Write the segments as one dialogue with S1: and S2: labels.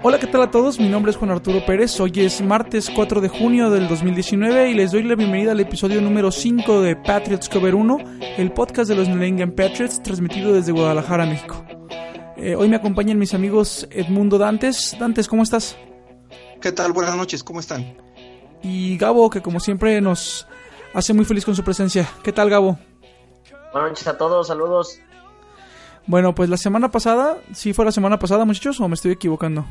S1: Hola, ¿qué tal a todos? Mi nombre es Juan Arturo Pérez. Hoy es martes 4 de junio del 2019 y les doy la bienvenida al episodio número 5 de Patriots Cover 1, el podcast de los New England Patriots, transmitido desde Guadalajara, México. Eh, hoy me acompañan mis amigos Edmundo Dantes. Dantes, ¿cómo estás?
S2: ¿Qué tal? Buenas noches, ¿cómo están?
S1: Y Gabo, que como siempre nos hace muy feliz con su presencia. ¿Qué tal, Gabo?
S3: Buenas noches a todos, saludos.
S1: Bueno, pues la semana pasada, ¿sí fue la semana pasada, muchachos, o me estoy equivocando?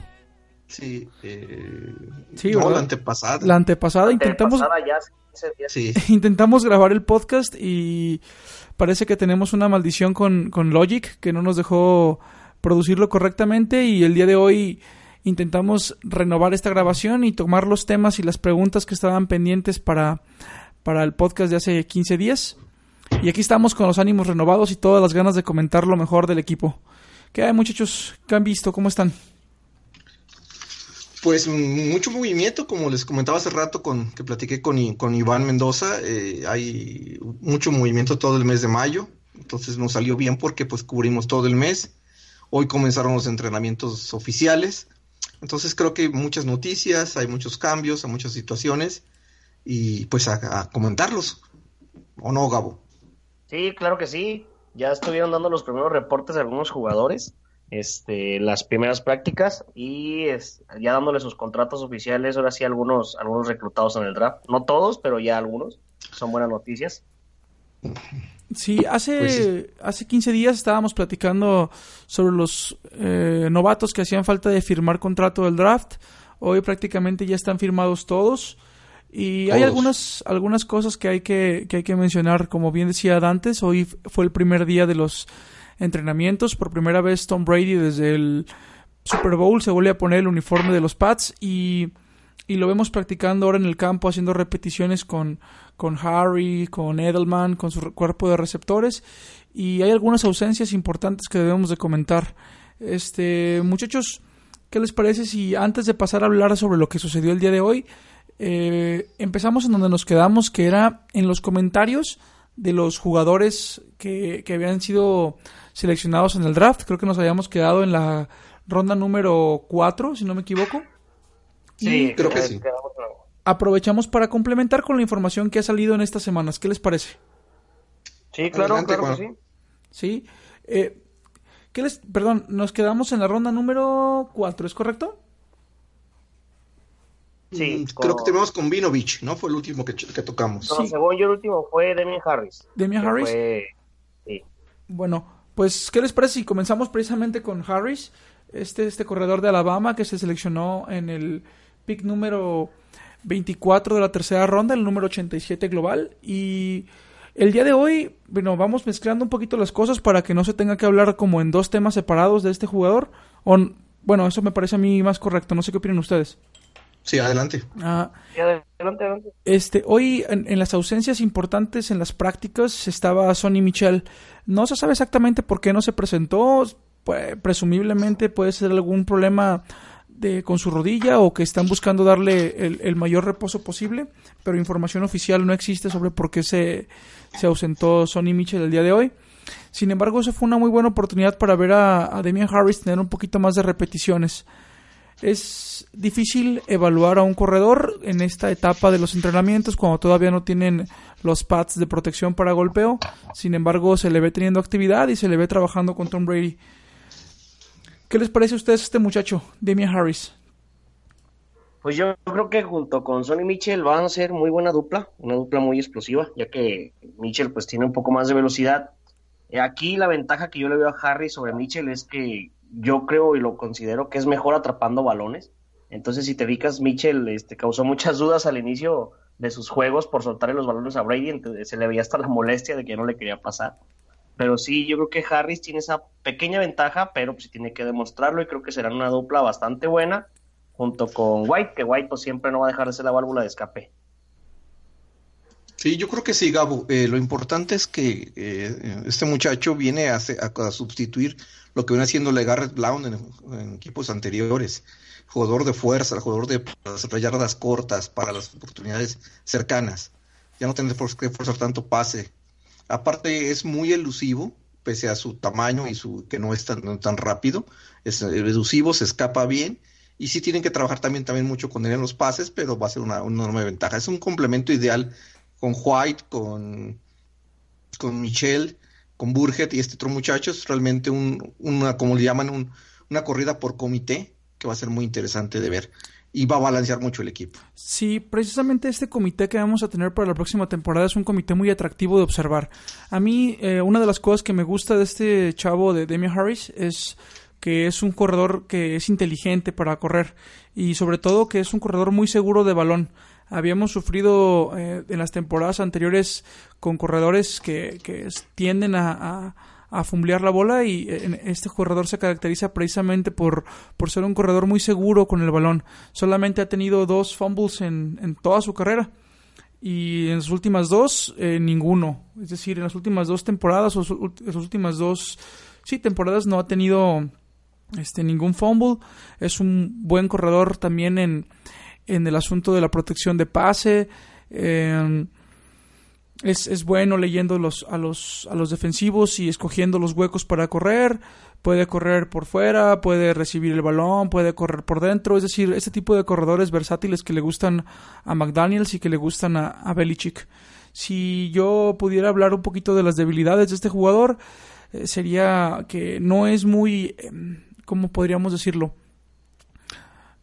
S2: Sí, eh,
S1: Sí,
S2: no,
S1: ¿verdad?
S2: la antepasada.
S1: La antepasada intentamos
S3: Antepasada ya, hace días.
S2: Sí,
S1: intentamos grabar el podcast y parece que tenemos una maldición con, con Logic que no nos dejó producirlo correctamente y el día de hoy intentamos renovar esta grabación y tomar los temas y las preguntas que estaban pendientes para, para el podcast de hace 15 días. Y aquí estamos con los ánimos renovados y todas las ganas de comentar lo mejor del equipo. ¿Qué hay muchachos? ¿Qué han visto? ¿Cómo están?
S2: Pues mucho movimiento, como les comentaba hace rato con que platiqué con, con Iván Mendoza, eh, hay mucho movimiento todo el mes de mayo, entonces nos salió bien porque pues cubrimos todo el mes. Hoy comenzaron los entrenamientos oficiales, entonces creo que hay muchas noticias, hay muchos cambios, hay muchas situaciones y pues a, a comentarlos. ¿O no, Gabo?
S3: Sí, claro que sí. Ya estuvieron dando los primeros reportes de algunos jugadores, este, las primeras prácticas y es- ya dándole sus contratos oficiales. Ahora sí, algunos, algunos reclutados en el draft. No todos, pero ya algunos. Son buenas noticias.
S1: Sí, hace,
S2: Pues sí.
S1: hace 15 días estábamos platicando sobre los eh, novatos que hacían falta de firmar contrato del draft. Hoy prácticamente ya están firmados todos. Y hay algunas, algunas cosas que hay que, que hay que mencionar. Como bien decía Dantes, hoy fue el primer día de los entrenamientos. Por primera vez Tom Brady desde el Super Bowl se vuelve a poner el uniforme de los Pats y, y lo vemos practicando ahora en el campo haciendo repeticiones con, con Harry, con Edelman, con su cuerpo de receptores y hay algunas ausencias importantes que debemos de comentar. Este, muchachos, ¿qué les parece si antes de pasar a hablar sobre lo que sucedió el día de hoy, eh, empezamos en donde nos quedamos, que era en los comentarios de los jugadores que, que habían sido seleccionados en el draft. Creo que nos habíamos quedado en la ronda número 4, si no me equivoco.
S3: Sí,
S2: creo que sí.
S1: Aprovechamos para complementar con la información que ha salido en estas semanas. ¿Qué les parece?
S3: Sí, claro,
S2: Adelante,
S3: claro que sí.
S1: ¿Sí? Eh, ¿qué les, perdón, nos quedamos en la ronda número 4, ¿es correcto?
S3: Sí,
S2: Mm,
S3: con-
S2: Creo que terminamos con Vinovich, ¿no? Fue el último que, que tocamos.
S3: No,
S1: Sí.
S3: según yo, el último fue Demian Harris.
S1: Demian Harris.
S3: fue- sí.
S1: Bueno, pues, ¿qué les parece si comenzamos precisamente con Harris, este, este corredor de Alabama que se seleccionó en el pick número 24 de la tercera ronda, el número 87 global? Y el día de hoy, bueno, vamos mezclando un poquito las cosas para que no se tenga que hablar como en dos temas separados de este jugador. O, bueno, eso me parece a mí más correcto, no sé qué opinan ustedes.
S2: Sí, adelante.
S1: Ah,
S3: adelante, adelante.
S1: este, hoy en, en las ausencias importantes en las prácticas estaba Sonny Michel. No se sabe exactamente por qué no se presentó. Pues, presumiblemente puede ser algún problema de, con su rodilla o que están buscando darle el, el mayor reposo posible, pero información oficial no existe sobre por qué se, se ausentó Sonny Michel el día de hoy. Sin embargo, eso fue una muy buena oportunidad para ver a, a Damian Harris tener un poquito más de repeticiones. Es difícil evaluar a un corredor en esta etapa de los entrenamientos cuando todavía no tienen los pads de protección para golpeo. Sin embargo, se le ve teniendo actividad y se le ve trabajando con Tom Brady. ¿Qué les parece a ustedes este muchacho, Damian Harris?
S3: Pues yo creo que junto con Sonny Mitchell van a ser muy buena dupla, una dupla muy explosiva, ya que Mitchell pues tiene un poco más de velocidad. Eh, Aquí la ventaja que yo le veo a Harry sobre Mitchell es que yo creo y lo considero que es mejor atrapando balones. Entonces, si te fijas, Mitchell este, causó muchas dudas al inicio de sus juegos por soltarle los balones a Brady, se le veía hasta la molestia de que no le quería pasar. Pero sí, yo creo que Harris tiene esa pequeña ventaja, pero pues tiene que demostrarlo y creo que será una dupla bastante buena junto con White, que White pues siempre no va a dejar de ser la válvula de escape.
S2: Sí, yo creo que sí, Gabo. Eh, lo importante es que eh, este muchacho viene a, a, sustituir lo que viene haciendo Garrett Blount en, equipos anteriores. Jugador de fuerza, jugador de yardas cortas para las oportunidades cercanas. Ya no tendrá que forzar tanto pase. Aparte, es muy elusivo, pese a su tamaño y su que no es tan, tan rápido. Es elusivo, se escapa bien. Y sí tienen que trabajar también, también mucho con él en los pases, pero va a ser una, una enorme ventaja. Es un complemento ideal con White, con, con Michelle, con Burgett y este otro muchacho. Es realmente un, una, como le llaman, una corrida por comité que va a ser muy interesante de ver y va a balancear mucho el equipo.
S1: Sí, precisamente este comité que vamos a tener para la próxima temporada es un comité muy atractivo de observar. A mí, eh, una de las cosas que me gusta de este chavo de Demi Harris es que es un corredor que es inteligente para correr y sobre todo que es un corredor muy seguro de balón habíamos sufrido eh, en las temporadas anteriores con corredores que, tienden a, a, fumblear la bola y eh, este corredor se caracteriza precisamente por, por ser un corredor muy seguro con el balón. Solamente ha tenido dos fumbles en, en toda su carrera y en las últimas dos eh, ninguno. Es decir, en las últimas dos temporadas o en las últimas dos sí, temporadas no ha tenido este ningún fumble. Es un buen corredor también en en el asunto de la protección de pase. Em, es, es, bueno leyendo los, a, los, a los defensivos y escogiendo los huecos para correr. Puede correr por fuera, puede recibir el balón, puede correr por dentro. Es decir, este tipo de corredores versátiles que le gustan a McDaniels y que le gustan a, Belichick. Si yo pudiera hablar un poquito de las debilidades de este jugador, eh, sería que no es muy, em, ¿cómo podríamos decirlo?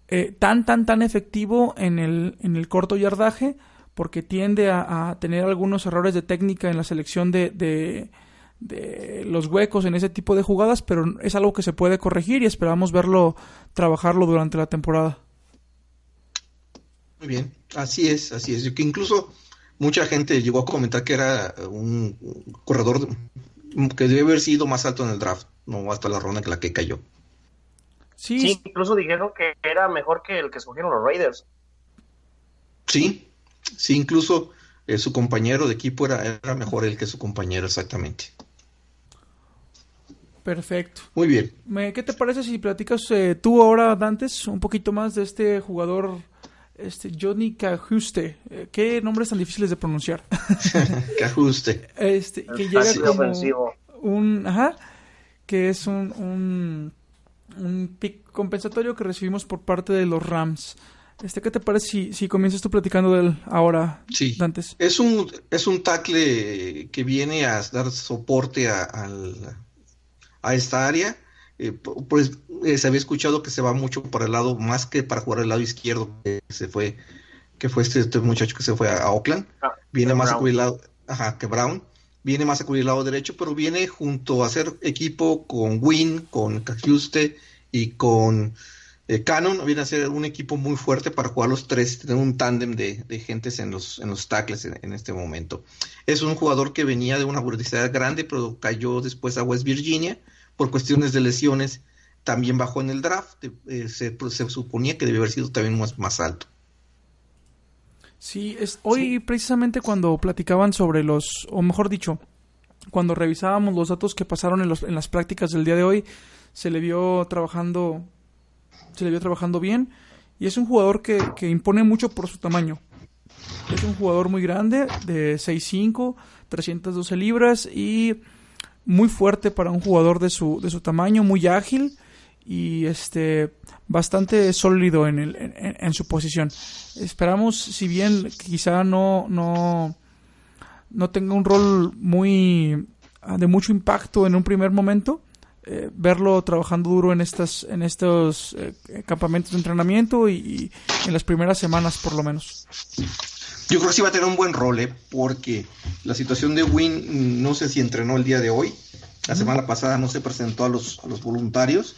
S1: Eh, tan, tan, tan efectivo en el, en el corto yardaje porque tiende a, tener algunos errores de técnica en la selección de, de, los huecos en ese tipo de jugadas, pero es algo que se puede corregir y esperamos verlo, trabajarlo durante la temporada.
S2: Muy bien, así es, así es. Que incluso mucha gente llegó a comentar que era un corredor que debe haber sido más alto en el draft, no hasta la ronda en la que cayó.
S3: Sí, incluso dijeron que era mejor que el que escogieron los Raiders.
S2: Sí, sí, incluso eh, su compañero de equipo era, era mejor el que su compañero, exactamente.
S1: Perfecto.
S2: Muy bien.
S1: ¿Qué te parece si platicas eh, tú ahora, Dantes, un poquito más de este jugador, este Johnny Cajuste? Eh, ¿Qué nombres tan difíciles de pronunciar?
S2: Cajuste.
S1: este, que llega como un, ajá, que es un un pick compensatorio que recibimos por parte de los Rams. Este, ¿Qué te parece si, si comienzas tú platicando de él ahora,
S2: sí. Es un, es un tackle que viene a dar soporte a, a, esta área. Eh, pues eh, se había escuchado que se va mucho para el lado, más que para jugar el lado izquierdo, que se fue, que fue este, este muchacho que se fue a, Oakland. Ah, viene más a cubrir el lado, ajá, que Brown viene más a cubrir el lado derecho, pero viene junto a hacer equipo con Win, con Cajuste y con eh, Canon, viene a ser un equipo muy fuerte para jugar los tres, tener un tándem de, de, gentes en los, en los tackles en, este momento. Es un jugador que venía de una velocidad grande, pero cayó después a West Virginia por cuestiones de lesiones. También bajó en el draft, eh, se, se, suponía que debe haber sido también más, más alto.
S1: Sí, es, hoy precisamente cuando platicaban sobre los, o mejor dicho, cuando revisábamos los datos que pasaron en, los, en las prácticas del día de hoy, se le vio trabajando, se le vio trabajando bien y es un jugador que, que impone mucho por su tamaño. Es un jugador muy grande, de 6'5, 312 libras y muy fuerte para un jugador de su, de su tamaño, muy ágil y este bastante sólido en, el, en, su posición. Esperamos, si bien quizá no, no, no tenga un rol muy ah, de mucho impacto en un primer momento, eh, verlo trabajando duro en estas en estos eh, campamentos de entrenamiento y, en las primeras semanas por lo menos.
S2: Yo creo que sí va a tener un buen rol, ¿eh? porque la situación de Win no sé si entrenó el día de hoy. La semana pasada no se presentó a los, a los voluntarios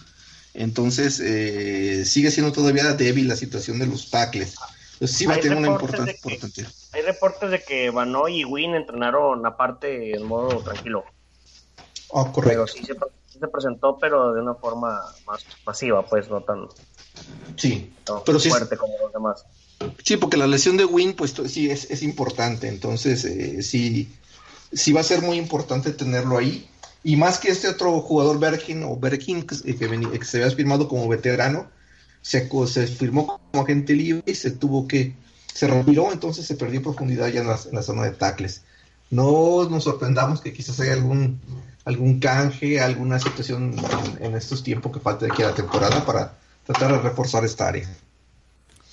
S2: entonces, eh, sigue siendo todavía débil la situación de los tackles. Entonces, sí va a tener una importancia importante.
S3: Hay reportes de que Banoy y Win entrenaron aparte en modo tranquilo.
S2: Oh, correcto.
S3: sí se, presentó, pero de una forma más pasiva, pues no tan,
S2: sí, pero
S3: fuerte como los demás.
S2: Sí, porque la lesión de Win, pues sí es, es importante. Entonces, eh, sí, sí va a ser muy importante tenerlo ahí. Y más que este otro jugador Bergin o Bergin que, que, se había firmado como veterano, se, se firmó como agente libre y se tuvo que, se retiró, entonces se perdió profundidad ya en la, zona de tackles. No nos sorprendamos que quizás haya algún, algún canje, alguna situación en, estos tiempos que falta de aquí a la temporada para tratar de reforzar esta área.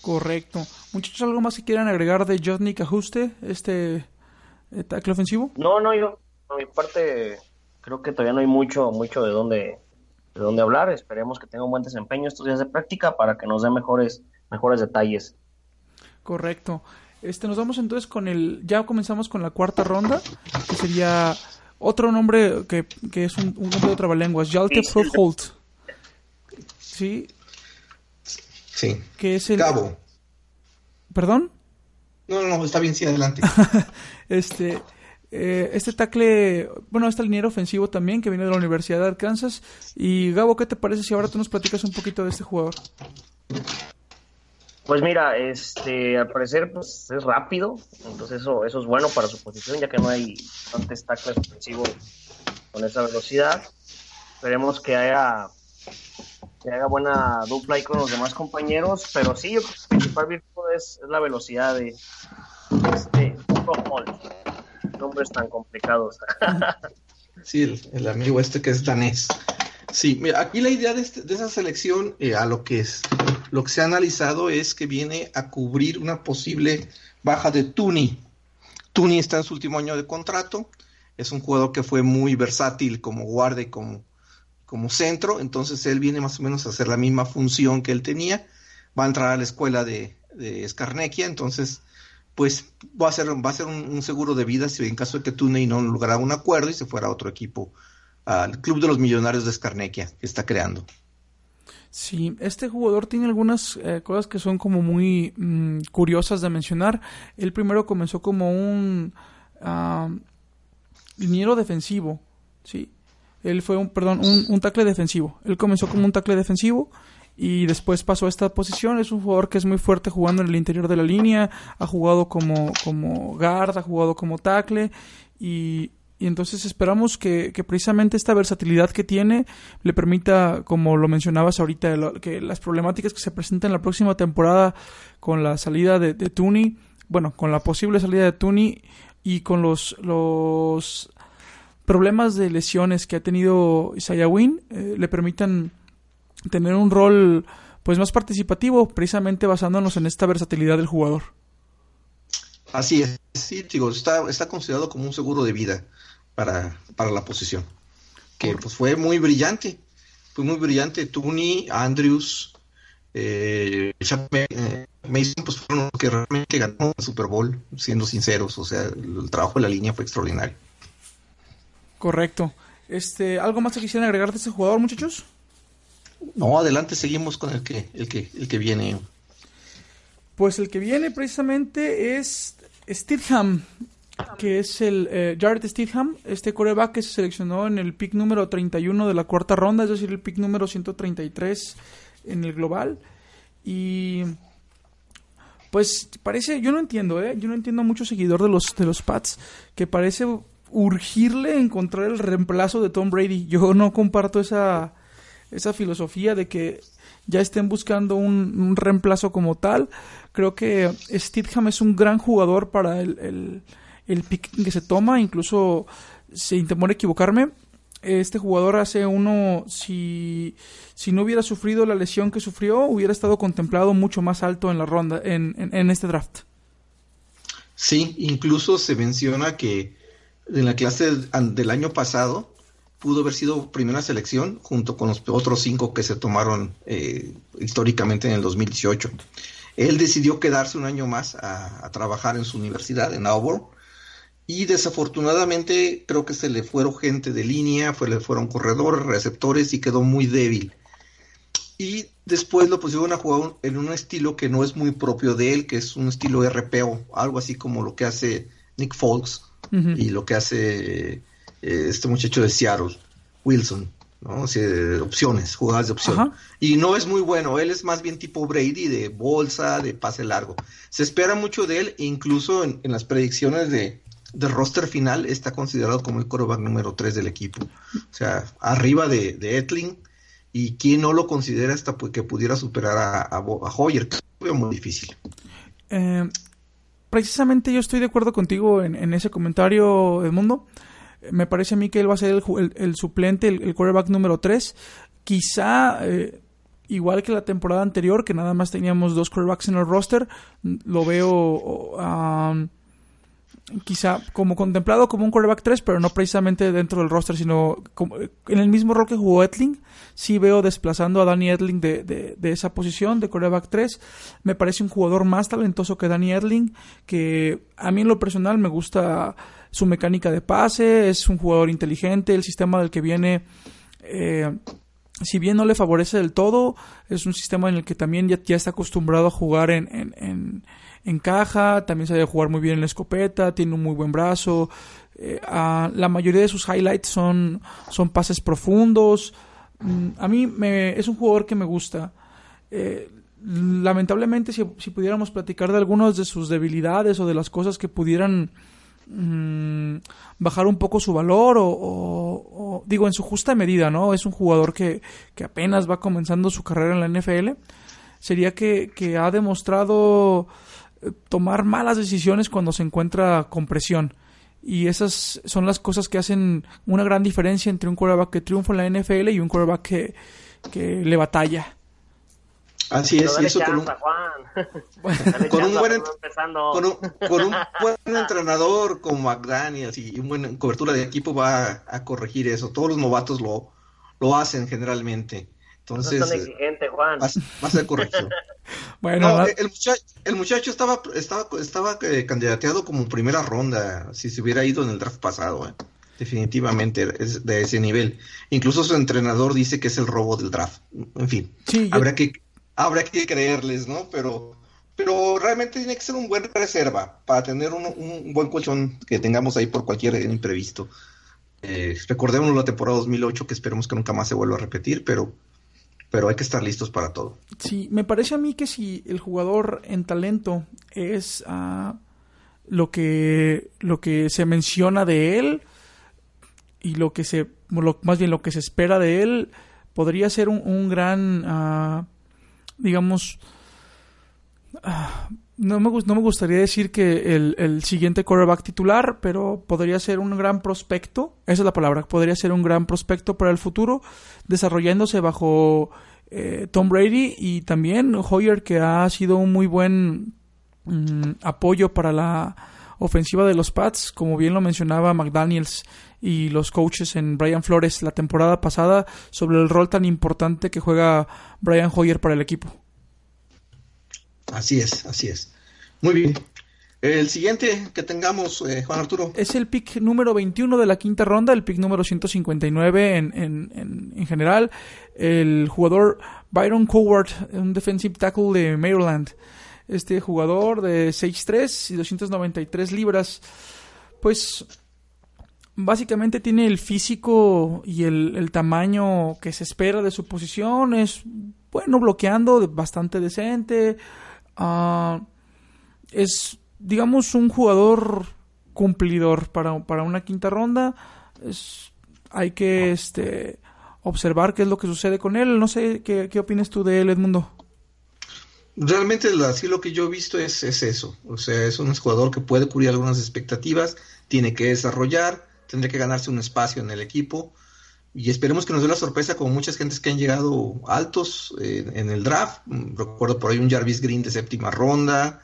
S1: Correcto. Muchachos, ¿algo más que quieran agregar de Jotnik Ajuste, este eh, tackle ofensivo?
S3: No, no, yo, por mi parte, creo que todavía no hay mucho, mucho de dónde, de dónde hablar. Esperemos que tenga un buen desempeño estos días de práctica para que nos dé mejores, mejores detalles.
S1: Correcto. Este, nos vamos entonces con el, ya comenzamos con la cuarta ronda, que sería otro nombre que, que es un, nombre de otra lengua, Jalte Holt. ¿Sí?
S2: Sí.
S1: Que es el...
S2: Cabo.
S1: ¿Perdón?
S2: No, no, está bien, sí, adelante.
S1: este, eh, este tackle, bueno, este liniero ofensivo también, que viene de la Universidad de Arkansas. Y Gabo, ¿qué te parece si ahora tú nos platicas un poquito de este jugador?
S3: Pues mira, este, al parecer pues, es rápido, entonces eso, eso es bueno para su posición, ya que no hay bastantes tackles ofensivos con esa velocidad. Esperemos que haya, que haga buena dupla ahí con los demás compañeros, pero sí, yo creo que el principal virtud es, la velocidad de este Nombres tan complicados.
S2: sí, el, el, amigo este que es danés. Sí, mira, aquí la idea de, este, de esa selección, eh, a lo que es, lo que se ha analizado es que viene a cubrir una posible baja de Tuni. Tuni está en su último año de contrato, es un jugador que fue muy versátil como guardia y como, como centro, entonces él viene más o menos a hacer la misma función que él tenía, va a entrar a la escuela de, de entonces pues va a ser, va a ser un, seguro de vida si en caso de que Tuni no lograra un acuerdo y se fuera a otro equipo al Club de los Millonarios de Scarnequia que está creando.
S1: Sí, este jugador tiene algunas eh, cosas que son como muy mm, curiosas de mencionar. Él primero comenzó como un uh, liniero defensivo, sí. Él fue un, perdón, un, un defensivo. Él comenzó como un tackle defensivo y después pasó a esta posición. Es un jugador que es muy fuerte jugando en el interior de la línea, ha jugado como, como guard, ha jugado como tackle y entonces esperamos que, precisamente esta versatilidad que tiene le permita, como lo mencionabas ahorita, que las problemáticas que se presenten en la próxima temporada con la salida de, de Tooney, bueno, con la posible salida de Tooney y con los, los problemas de lesiones que ha tenido Isaiah Wynn, eh, le permitan tener un rol pues más participativo, precisamente basándonos en esta versatilidad del jugador.
S2: Así es, sí, digo, está, está considerado como un seguro de vida para, para la posición. Que pues fue muy brillante, fue muy brillante. Tuni, Andrews, eh, eh, Mason, pues fueron los que realmente ganó el Super Bowl, siendo sinceros. O sea, el, trabajo de la línea fue extraordinario.
S1: Correcto. Este, ¿Algo más que quisieran agregar de este jugador, muchachos?
S2: No, adelante, seguimos con el que, el que, el que viene.
S1: Pues el que viene precisamente es Stidham, que es el eh, Jared Stidham, este coreback que se seleccionó en el pick número 31 de la cuarta ronda, es decir, el pick número 133 en el global. Y pues parece, yo no entiendo, ¿eh? yo no entiendo a mucho seguidor de los, de los Pats, que parece urgirle encontrar el reemplazo de Tom Brady. Yo no comparto esa, esa filosofía de que ya estén buscando un, reemplazo como tal. Creo que Stidham es un gran jugador para el el pick que se toma, incluso sin temor a equivocarme, este jugador hace uno, si, si no hubiera sufrido la lesión que sufrió, hubiera estado contemplado mucho más alto en la ronda, en, en, este draft.
S2: Sí, incluso se menciona que en la clase del año pasado pudo haber sido primera selección junto con los otros cinco que se tomaron eh, históricamente en el 2018. Él decidió quedarse un año más a, a trabajar en su universidad, en Auburn, y desafortunadamente creo que se le fueron gente de línea, fue, le fueron corredores, receptores y quedó muy débil. Y después lo pusieron a jugar en un estilo que no es muy propio de él, que es un estilo RPO, algo así como lo que hace Nick Foles y lo que hace eh, este muchacho de Seattle. Wilson. ¿no? opciones, jugadas de opción. Y no es muy bueno, él es más bien tipo Brady de bolsa, de pase largo. Se espera mucho de él, incluso en, las predicciones de, roster final está considerado como el quarterback número 3 del equipo. O sea, arriba de, de Etling. Y quién no lo considera hasta que pudiera superar a, a, Hoyer, que es muy difícil.
S1: Eh, precisamente yo estoy de acuerdo contigo en, en ese comentario, Edmundo me parece a mí que él va a ser el, suplente, el, quarterback número 3. Quizá, eh, igual que la temporada anterior, que nada más teníamos dos quarterbacks en el roster, lo veo quizá como contemplado como un quarterback 3, pero no precisamente dentro del roster, sino en el mismo rol que jugó Etling. Sí veo desplazando a Danny Edling de, esa posición de quarterback 3. Me parece un jugador más talentoso que Danny Edling, que a mí en lo personal me gusta su mecánica de pase, es un jugador inteligente, el sistema del que viene, eh, si bien no le favorece del todo, es un sistema en el que también ya, está acostumbrado a jugar en, en, caja, también sabe jugar muy bien en la escopeta, tiene un muy buen brazo, eh, la mayoría de sus highlights son, son pases profundos, mm, a mí me, es un jugador que me gusta. Eh, lamentablemente, si, si, pudiéramos platicar de algunas de sus debilidades o de las cosas que pudieran Mm, bajar un poco su valor o, digo en su justa medida, ¿no? Es un jugador que, apenas va comenzando su carrera en la NFL. Sería que, ha demostrado eh, tomar malas decisiones cuando se encuentra con presión. Y esas son las cosas que hacen una gran diferencia entre un quarterback que triunfa en la NFL y un quarterback que, que le batalla.
S2: Así es, y eso con un, con un, buen, con un, buen entrenador como McDaniels y una buena cobertura de equipo va a, corregir eso. Todos los novatos lo, lo hacen generalmente. Entonces, no
S3: exigente, Juan. Va,
S2: a ser corrección. bueno, el, muchacho, el muchacho estaba, estaba, estaba eh, candidateado como primera ronda si se hubiera ido en el draft pasado. Eh. Definitivamente es de ese nivel. Incluso su entrenador dice que es el robo del draft. En fin, habrá que habrá que creerles, ¿no? Pero, pero realmente tiene que ser un buen reserva para tener un, buen colchón que tengamos ahí por cualquier imprevisto. Eh, recordemos la temporada 2008 que esperemos que nunca más se vuelva a repetir, pero, pero hay que estar listos para todo.
S1: Sí, me parece a mí que si el jugador en talento es ah, lo que lo que se menciona de él y lo que se más bien lo que se espera de él podría ser un, gran ah, digamos, ah, no me, no me gustaría decir que el, siguiente quarterback titular, pero podría ser un gran prospecto, esa es la palabra, podría ser un gran prospecto para el futuro, desarrollándose bajo eh, Tom Brady y también Hoyer, que ha sido un muy buen mm, apoyo para la ofensiva de los Pats, como bien lo mencionaba McDaniels y los coaches en Brian Flores la temporada pasada sobre el rol tan importante que juega Brian Hoyer para el equipo.
S2: Así es, así es. Muy bien. El siguiente que tengamos, eh, Juan Arturo.
S1: Es el pick número 21 de la quinta ronda, el pick número 159 en, en, en, general. El jugador Byron Coward, un defensive tackle de Maryland. Este jugador de 6'3 y 293 libras, pues básicamente tiene el físico y el, tamaño que se espera de su posición. Es bueno bloqueando, bastante decente. Ah, es, digamos, un jugador cumplidor para, para una quinta ronda. Es, hay que este, observar qué es lo que sucede con él. No sé qué, qué opinas tú de él, Edmundo.
S2: Realmente así lo que yo he visto es, es eso. O sea, es un jugador que puede cubrir algunas expectativas, tiene que desarrollar tendría que ganarse un espacio en el equipo. Y esperemos que nos dé la sorpresa como muchas gentes que han llegado altos eh, en el draft. Recuerdo por ahí un Jarvis Green de séptima ronda.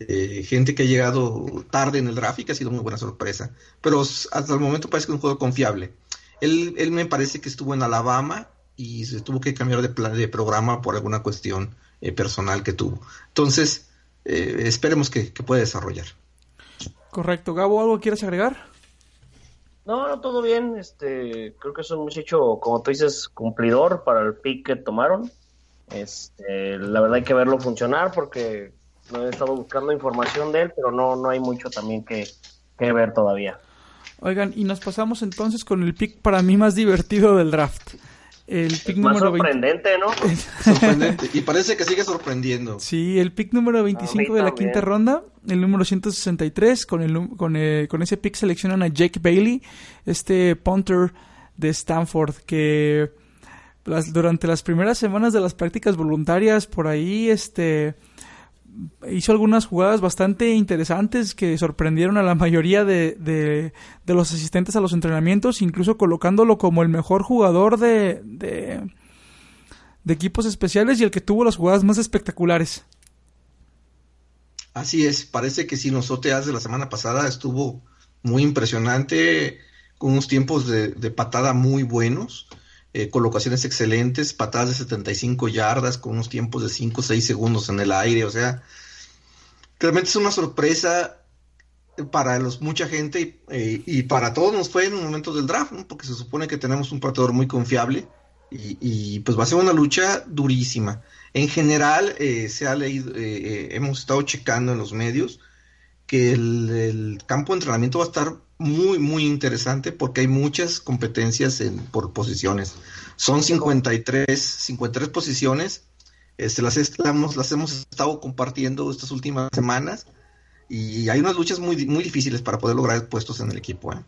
S2: Eh, gente que ha llegado tarde en el draft y que ha sido muy buena sorpresa. Pero hasta el momento parece que es un juego confiable. Él, él me parece que estuvo en Alabama y se tuvo que cambiar de, plan, de programa por alguna cuestión eh, personal que tuvo. Entonces, esperemos que, que pueda desarrollar.
S1: Correcto. Gabo, ¿algo quieres agregar?
S3: No, no, todo bien. Este, creo que es un muchacho, como tú dices, cumplidor para el pick que tomaron. Este, la verdad hay que verlo funcionar porque no he estado buscando información de él, pero no, no hay mucho también que, ver todavía.
S1: Oigan, y nos pasamos entonces con el pick para mí más divertido del draft. El pick
S3: más
S1: número
S3: sorprendente, ¿no?
S2: Sorprendente. Y parece que sigue sorprendiendo.
S1: Sí, el pick número 25 de la quinta ronda, el número 163, con, el, con, eh, con ese pick seleccionan a Jake Bailey, este punter de Stanford, que las, durante las primeras semanas de las prácticas voluntarias, por ahí, este hizo algunas jugadas bastante interesantes que sorprendieron a la mayoría de, de, los asistentes a los entrenamientos, incluso colocándolo como el mejor jugador de, de, equipos especiales y el que tuvo las jugadas más espectaculares.
S2: Así es, parece que si nos OTAs de la semana pasada estuvo muy impresionante, con unos tiempos de patada muy buenos, eh, colocaciones excelentes, patadas de 75 yardas, con unos tiempos de 5 o 6 segundos en el aire, o sea, realmente es una sorpresa para los, mucha gente eh, y para todos nos fue en un momento del draft, porque se supone que tenemos un pateador muy confiable y, pues va a ser una lucha durísima. En general, eh, se ha leído, hemos estado checando en los medios que el, campo de entrenamiento va a estar muy, muy interesante porque hay muchas competencias en, por posiciones. Son 53, 53 posiciones. Este, las, estamos, las hemos estado compartiendo estas últimas semanas y hay unas luchas muy, muy difíciles para poder lograr puestos en el equipo. ¿eh?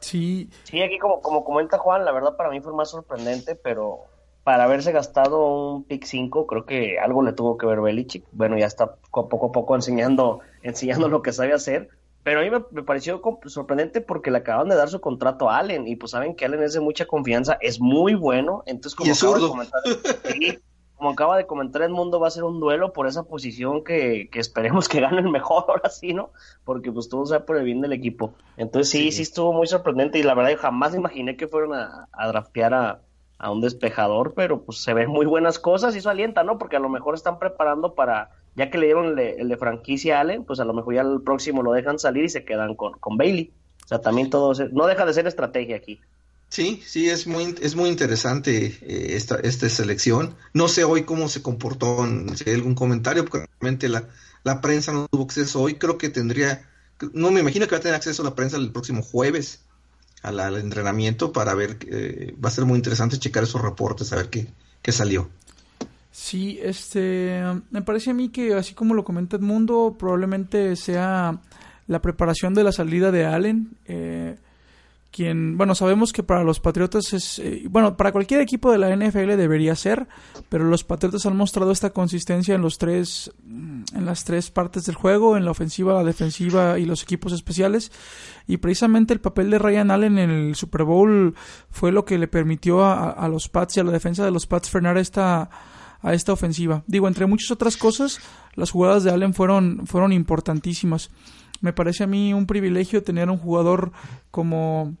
S1: Sí.
S3: Sí, aquí como, como comenta Juan, la verdad para mí fue más sorprendente, pero para haberse gastado un pick 5, creo que algo le tuvo que ver Belichick. Bueno, ya está poco a poco enseñando, enseñando lo que sabe hacer. Pero a mí me, pareció sorprendente porque le acaban de dar su contrato a Allen y pues saben que Allen es de mucha confianza, es muy bueno. Entonces, como, acaba de, comentar, como acaba de comentar el mundo, va a ser un duelo por esa posición que, esperemos que gane el mejor ahora sí, ¿no? Porque pues todo sea por el bien del equipo. Entonces sí, sí, estuvo muy sorprendente y la verdad yo jamás imaginé que fueron a, a draftear a, a un despejador, pero pues se ven muy buenas cosas y eso alienta, ¿no? Porque a lo mejor están preparando para, ya que le dieron el de, franquicia a Allen, pues a lo mejor ya el próximo lo dejan salir y se quedan con, con Bailey. O sea, también todo, no deja de ser estrategia aquí.
S2: Sí, sí, es muy, es muy interesante eh, esta, esta selección. No sé hoy cómo se comportó, si hay algún comentario, porque realmente la, la prensa no tuvo acceso hoy. Creo que tendría, no me imagino que va a tener acceso a la prensa el próximo jueves al, entrenamiento para ver, eh, va a ser muy interesante checar esos reportes, a ver qué, qué salió.
S1: Sí, este, me parece a mí que así como lo comenta Edmundo, probablemente sea la preparación de la salida de Allen. Eh, quien, bueno, sabemos que para los Patriotas es, eh, bueno, para cualquier equipo de la NFL debería ser, pero los Patriotas han mostrado esta consistencia en los tres, en las tres partes del juego, en la ofensiva, la defensiva y los equipos especiales, y precisamente el papel de Ryan Allen en el Super Bowl fue lo que le permitió a, los Pats y a la defensa de los Pats frenar esta a esta ofensiva. Digo, entre muchas otras cosas, las jugadas de Allen fueron, fueron importantísimas. Me parece a mí un privilegio tener un jugador como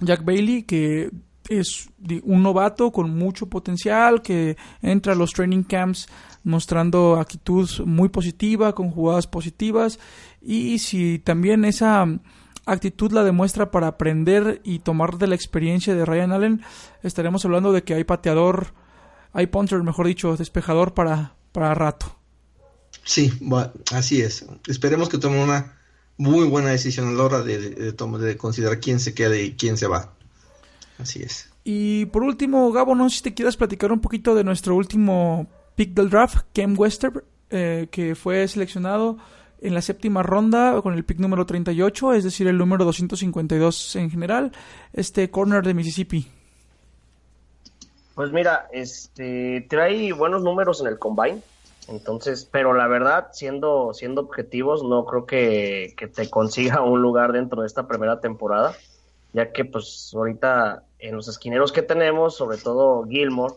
S1: Jack Bailey, que es un novato con mucho potencial, que entra a los training camps mostrando actitud muy positiva, con jugadas positivas, y si también esa actitud la demuestra para aprender y tomar de la experiencia de Ryan Allen, estaremos hablando de que hay pateador, hay punter, mejor dicho, despejador para, para rato.
S2: Sí, así es. Esperemos que tome una muy buena decisión a la hora de, de, considerar quién se queda y quién se va. Así es.
S1: Y por último, Gabo, no sé si te quieras platicar un poquito de nuestro último pick del draft, Kem Wester, eh, que fue seleccionado en la séptima ronda con el pick número 38, es decir, el número 252 en general, este corner de Mississippi.
S3: Pues mira, este trae buenos números en el combine, entonces, pero la verdad, siendo, siendo objetivos, no creo que, te consiga un lugar dentro de esta primera temporada, ya que pues ahorita en los esquineros que tenemos, sobre todo Gilmore,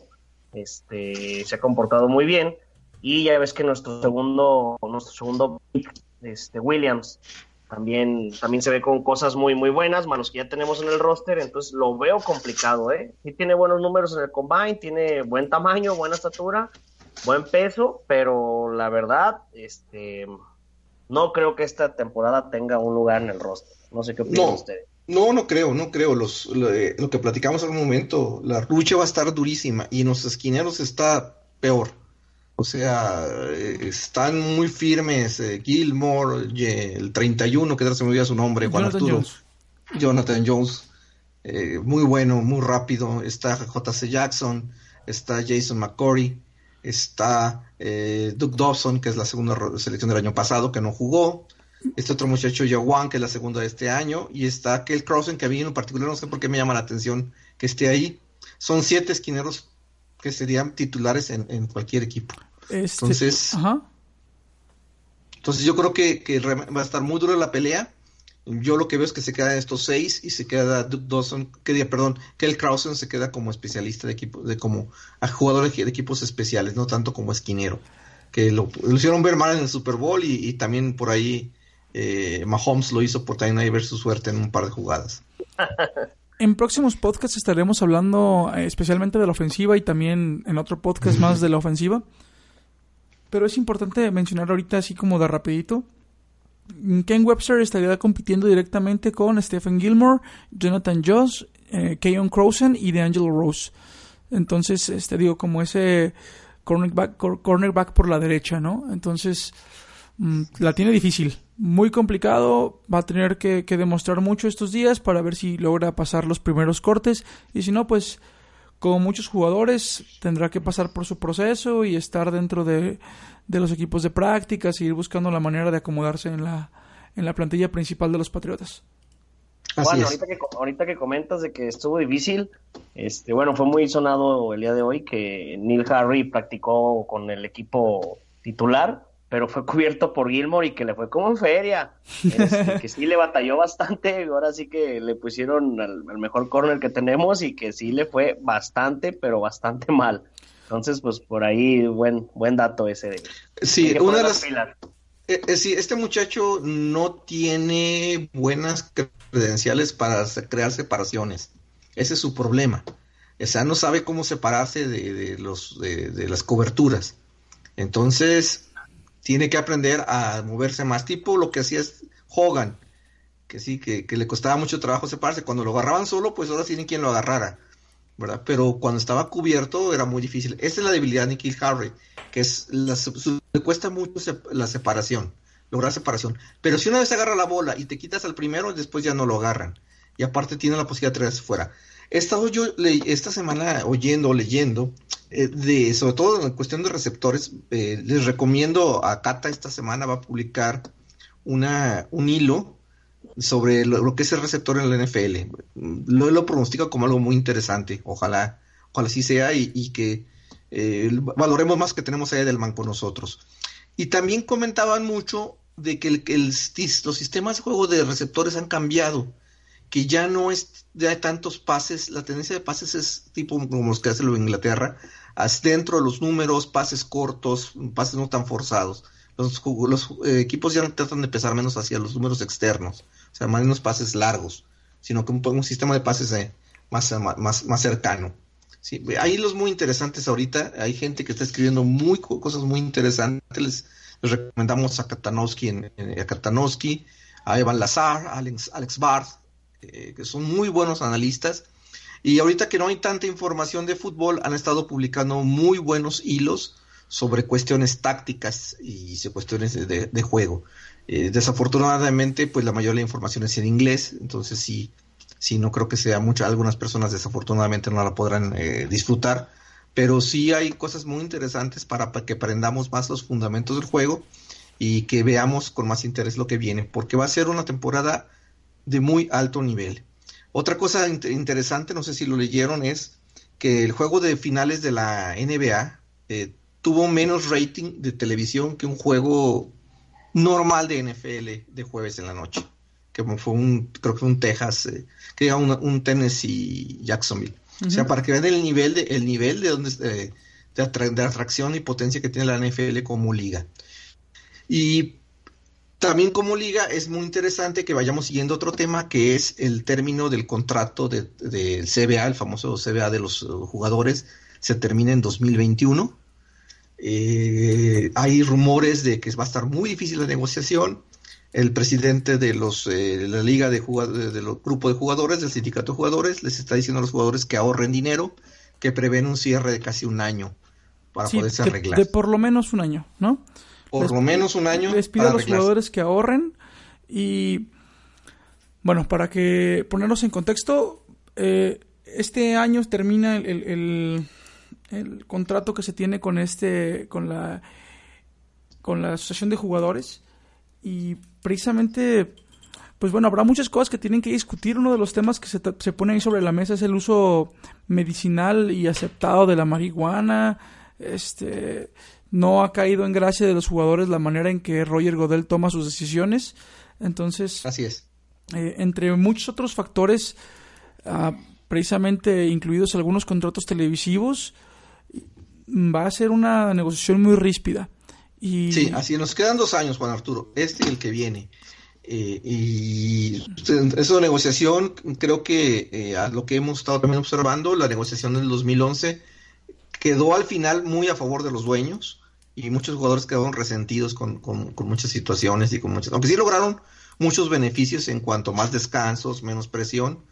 S3: este, se ha comportado muy bien. Y ya ves que nuestro segundo, nuestro segundo este, Williams, también, también se ve con cosas muy, muy buenas, manos que ya tenemos en el roster, entonces lo veo complicado, ¿eh? Sí tiene buenos números en el combine, tiene buen tamaño, buena estatura, buen peso, pero la verdad, este, no creo que esta temporada tenga un lugar en el roster. No sé qué opinan ustedes.
S2: No, no creo, no creo. Los, eh, lo, que platicamos en un momento, la lucha va a estar durísima y en los esquineros está peor. O sea, eh, están muy firmes eh, Gilmore, el 31, que se me olvida su nombre, Juan Arturo. Jonathan Jones, eh, muy bueno, muy rápido. Está JC Jackson, está Jason McCory, está eh, Duke Dobson, que es la segunda selección del año pasado, que no jugó. Este otro muchacho, Yawan, que es la segunda de este año. Y está Kel Crossan, que a mí en particular no sé por qué me llama la atención que esté ahí. Son siete esquineros que serían titulares en, cualquier equipo. Este, entonces, entonces yo creo que, va a estar muy dura la pelea. Yo lo que veo es que se quedan estos seis y se queda Duke Dawson, que perdón, Kel Krausen se queda como especialista de equipo, de como a jugador de, equipos especiales, no tanto como esquinero. Que lo, hicieron ver mal en el Super Bowl y, también por ahí eh, Mahomes lo hizo por también ahí ver su suerte en un par de jugadas.
S1: En próximos podcasts estaremos hablando eh, especialmente de la ofensiva y también en otro podcast más de la ofensiva. Pero es importante mencionar ahorita así como de rapidito. Ken Webster estaría compitiendo directamente con Stephen Gilmore, Jonathan Joss, eh, Keon Croson y DeAngelo Rose. Entonces, este digo, como ese cornerback, cornerback por la derecha, ¿no? Entonces, mm, la tiene difícil muy complicado, va a tener que, demostrar mucho estos días para ver si logra pasar los primeros cortes y si no, pues como muchos jugadores tendrá que pasar por su proceso y estar dentro de, los equipos de prácticas y ir buscando la manera de acomodarse en la, en la plantilla principal de los Patriotas.
S3: Juan, ahorita que, ahorita que comentas de que estuvo difícil, este, bueno, fue muy sonado el día de hoy que Neil Harry practicó con el equipo titular pero fue cubierto por Gilmore y que le fue como en feria, este, que sí le batalló bastante, ahora sí que le pusieron al, mejor corner que tenemos y que sí le fue bastante, pero bastante mal. Entonces, pues por ahí buen buen dato ese de
S2: Sí, una de las eh, eh, sí, este muchacho no tiene buenas credenciales para crear separaciones. Ese es su problema. O sea, no sabe cómo separarse de, de los de, de las coberturas. Entonces, tiene que aprender a moverse más, tipo lo que hacía es Hogan, que sí, que, le costaba mucho trabajo separarse. Cuando lo agarraban solo, pues ahora tienen quien lo agarrara, ¿verdad? Pero cuando estaba cubierto era muy difícil. Esa es la debilidad de Nikhil Harry, que es le cuesta mucho la separación, lograr separación. Pero si una vez agarra la bola y te quitas al primero, después ya no lo agarran. Y aparte tiene la posibilidad de traerse fuera. He estado yo esta semana oyendo, leyendo, eh, de, sobre todo en cuestión de receptores, eh, les recomiendo a Cata esta semana va a publicar una, un hilo sobre lo, que es el receptor en la NFL. Lo, lo pronostica como algo muy interesante, ojalá, ojalá así sea y, que eh, valoremos más que tenemos a Edelman con nosotros. Y también comentaban mucho de que los sistemas de juego de receptores han cambiado que ya no es de tantos pases, la tendencia de pases es tipo como los que hace Inglaterra, dentro de los números, pases cortos, pases no tan forzados. Los, eh, equipos ya no tratan de pesar menos hacia los números externos, o sea, menos pases largos, sino que un, sistema de pases eh, más, más, más cercano. Sí, hay los muy interesantes ahorita, hay gente que está escribiendo muy cosas muy interesantes, les, recomendamos a Katanowski, en, a Katanowski, a Evan Lazar, a Alex, Alex Barth, eh, que son muy buenos analistas. Y ahorita que no hay tanta información de fútbol, han estado publicando muy buenos hilos sobre cuestiones tácticas y cuestiones de, juego. Eh, desafortunadamente, pues la mayoría de la información es en inglés, entonces sí, sí no creo que sea mucho. Algunas personas desafortunadamente no la podrán eh, disfrutar, pero sí hay cosas muy interesantes para, para que aprendamos más los fundamentos del juego y que veamos con más interés lo que viene, porque va a ser una temporada de muy alto nivel. Otra cosa interesante, no sé si lo leyeron, es que el juego de finales de la NBA eh, tuvo menos rating de televisión que un juego normal de NFL de jueves en la noche. Que fue un, creo que fue un Texas, eh, que era un, un, Tennessee Jacksonville. O sea, para que vean el nivel de, el nivel de, donde, eh, de, de atracción y potencia que tiene la NFL como liga. Y también como liga es muy interesante que vayamos siguiendo otro tema que es el término del contrato del de, CBA, el famoso CBA de los uh, jugadores, se termina en 2021. Eh, hay rumores de que va a estar muy difícil la negociación. El presidente de los eh, la liga de, de, de los grupos de jugadores, del sindicato de jugadores, les está diciendo a los jugadores que ahorren dinero, que prevén un cierre de casi un año para poderse arreglar.
S1: De por lo menos un año, ¿no?
S2: Por lo menos un año.
S1: Les pido a los jugadores que ahorren y Bueno, para que ponernos en contexto, eh, este año termina el, el, contrato que se tiene con este, con la, con la asociación de jugadores y precisamente, pues bueno, habrá muchas cosas que tienen que discutir. Uno de los temas que se, se pone ahí sobre la mesa es el uso medicinal y aceptado de la marihuana. Este, no ha caído en gracia de los jugadores la manera en que Roger Godel toma sus decisiones. Entonces,
S2: así es.
S1: Eh, entre muchos otros factores, ah, precisamente incluidos algunos contratos televisivos, va a ser una negociación muy ríspida. Y...
S2: Sí, así nos quedan dos años, Juan Arturo, este y el que viene. Eh, y eso de negociación, creo que eh, a lo que hemos estado también observando, la negociación del 2011 quedó al final muy a favor de los dueños y muchos jugadores quedaron resentidos con, con, muchas situaciones y con muchas, aunque sí lograron muchos beneficios en cuanto más descansos, menos presión,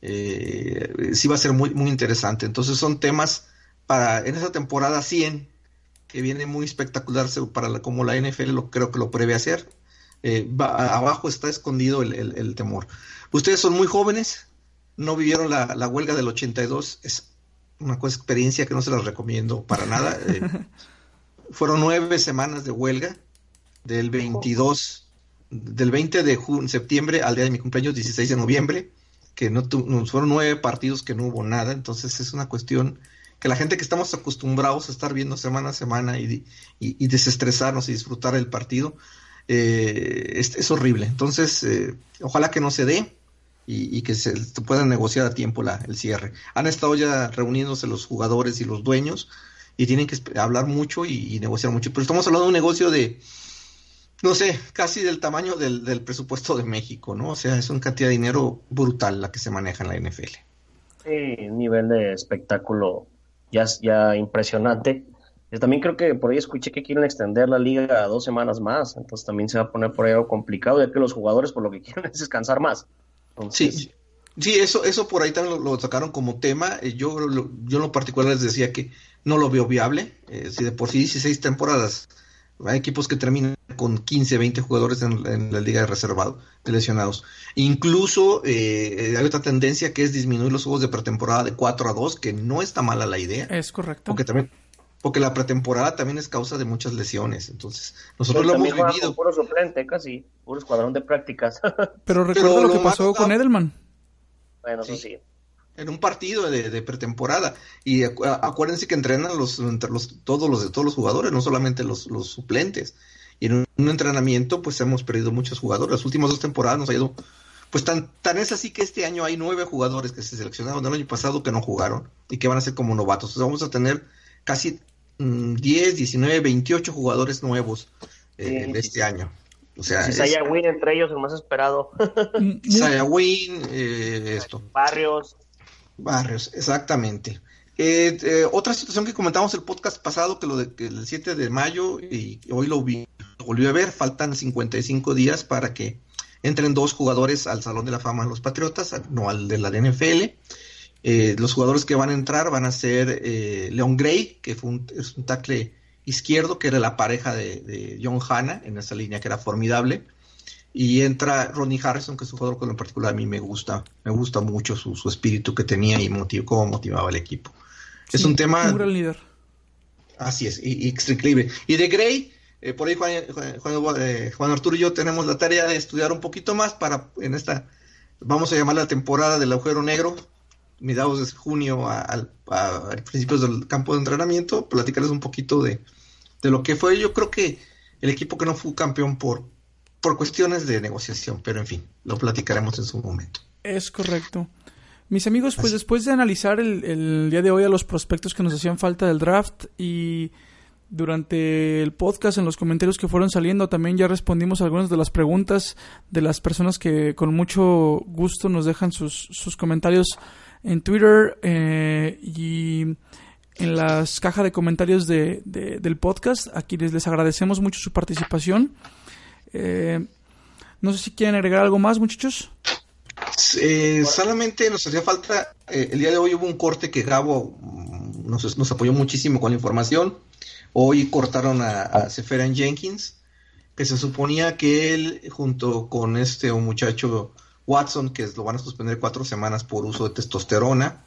S2: eh, sí va a ser muy, muy interesante. Entonces son temas para en esa temporada 100 que viene muy espectacular para la, como la NFL creo que lo prevé hacer. Eh, abajo está escondido el, temor. Ustedes son muy jóvenes, no vivieron la, la, huelga del 82, es una cosa, experiencia que no se las recomiendo para nada. Eh, fueron nueve semanas de huelga, del 22 del 20 de septiembre al día de mi cumpleaños, 16 de noviembre, que no fueron nueve partidos que no hubo nada, entonces es una cuestión que la gente que estamos acostumbrados a estar viendo semana a semana y, desestresarnos y disfrutar el partido, eh, es, horrible. Entonces, eh, ojalá que no se dé y, que se pueda negociar a tiempo la, el cierre. Han estado ya reuniéndose los jugadores y los dueños y tienen que hablar mucho y negociar mucho, pero estamos hablando de un negocio de no sé, casi del tamaño del, presupuesto de México, ¿no? O sea, es una cantidad de dinero brutal la que se maneja en la NFL.
S3: Sí, un nivel de espectáculo ya, ya impresionante. Yo también creo que por ahí escuché que quieren extender la liga a dos semanas más, entonces también se va a poner por ahí algo complicado, ya que los jugadores por lo que quieren es descansar más.
S2: Sí, sí, eso, eso por ahí también lo, sacaron como tema. Eh, yo, yo en lo particular les decía que no lo veo viable. Eh, si de por sí 16 temporadas hay equipos que terminan con 15, 20 jugadores en, la liga de reservado, de lesionados. Incluso eh, hay otra tendencia que es disminuir los juegos de pretemporada de 4 a 2, que no está mala la idea.
S1: Es correcto.
S2: Porque también porque la pretemporada también es causa de muchas lesiones. Entonces, nosotros lo hemos vivido.
S3: Puro suplente, casi, puro escuadrón de prácticas.
S1: Pero recuerda lo que pasó con Edelman.
S3: Bueno, sí. sí
S2: en un partido de, pretemporada. Y acuérdense que entrenan los, los, todos los todos los jugadores, no solamente los, suplentes. Y en un, entrenamiento, pues hemos perdido muchos jugadores. Las últimas dos temporadas nos ha ido. Pues tan, tan es así que este año hay nueve jugadores que se seleccionaron del año pasado que no jugaron y que van a ser como novatos. Entonces vamos a tener casi 10, 19, 28 jugadores nuevos eh, de este año. O sea,
S3: Saya Win entre ellos, el más esperado.
S2: Saya Win, eh, esto.
S3: Barrios.
S2: Barrios, exactamente. Eh, eh, otra situación que comentamos el podcast pasado, que lo de que el 7 de mayo, y hoy lo, vi, volvió a ver, faltan 55 días para que entren dos jugadores al Salón de la Fama de los Patriotas, no al de la NFL. Eh, los jugadores que van a entrar van a ser Leon Gray, que fue un, es un tackle izquierdo, que era la pareja de, de John Hanna en esa línea que era formidable y entra Ronnie Harrison, que es un jugador que en particular a mí me gusta, me gusta mucho su, espíritu que tenía y motiv cómo motivaba el equipo. es un tema...
S1: Líder.
S2: Así es, y, increíble. Y de Gray, eh, por ahí Juan, eh, Juan, Arturo y yo tenemos la tarea de estudiar un poquito más para en esta, vamos a llamar la temporada del agujero negro, mediados de junio a, principios del campo de entrenamiento, platicarles un poquito de, de lo que fue. Yo creo que el equipo que no fue campeón por, por cuestiones de negociación, pero en fin, lo platicaremos en su momento.
S1: Es correcto. Mis amigos, pues después de analizar el, día de hoy a los prospectos que nos hacían falta del draft y durante el podcast en los comentarios que fueron saliendo también ya respondimos algunas de las preguntas de las personas que con mucho gusto nos dejan sus, sus comentarios en Twitter eh, y en las cajas de comentarios de, del podcast. A quienes les agradecemos mucho su participación. Eh, no sé si quieren agregar algo más, muchachos.
S2: Solamente nos hacía falta, eh, el día de hoy hubo un corte que Gabo mm, nos, apoyó muchísimo con la información. Hoy cortaron a, a Jenkins, que se suponía que él, junto con este muchacho Watson, que lo van a suspender cuatro semanas por uso de testosterona.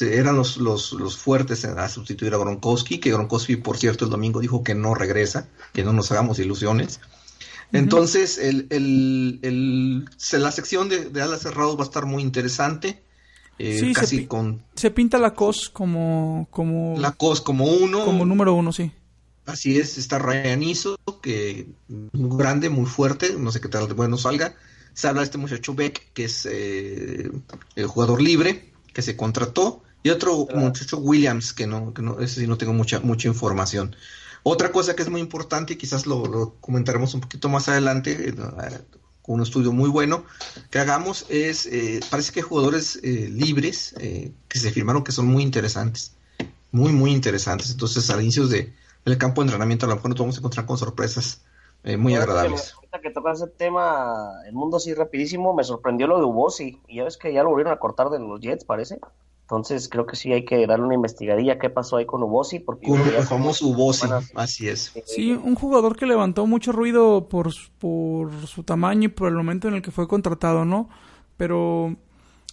S2: eran los, los, los, fuertes a sustituir a Gronkowski, que Gronkowski, por cierto, el domingo dijo que no regresa, que no nos hagamos ilusiones. Entonces, el, el, la sección de, de, alas cerrados va a estar muy interesante.
S1: Eh, casi se, con... se pinta la COS como, como...
S2: La COS como uno.
S1: Como número uno, sí.
S2: Así es, está Ryan Iso, que muy grande, muy fuerte, no sé qué tal de bueno salga. Se habla de este muchacho Beck, que es eh, el jugador libre, que se contrató. Y otro muchacho Williams, que no, que no, ese sí no tengo mucha, mucha información. Otra cosa que es muy importante y quizás lo, comentaremos un poquito más adelante eh, con un estudio muy bueno que hagamos es, eh, parece que hay jugadores libres que se firmaron que son muy interesantes, muy, muy interesantes. Entonces, al inicio de, del campo de entrenamiento a lo mejor nos vamos a encontrar con sorpresas muy agradables.
S3: Ahorita que tocas ese tema, el mundo así rapidísimo, me sorprendió lo de Ubosi. Y ya ves que ya lo volvieron a cortar de los Jets, parece. Entonces creo que sí hay que darle una investigadilla qué pasó ahí con Ubosi. Porque
S2: con el famoso Ubosi, así es.
S1: Sí, un jugador que levantó mucho ruido por, por su tamaño y por el momento en el que fue contratado, ¿no? Pero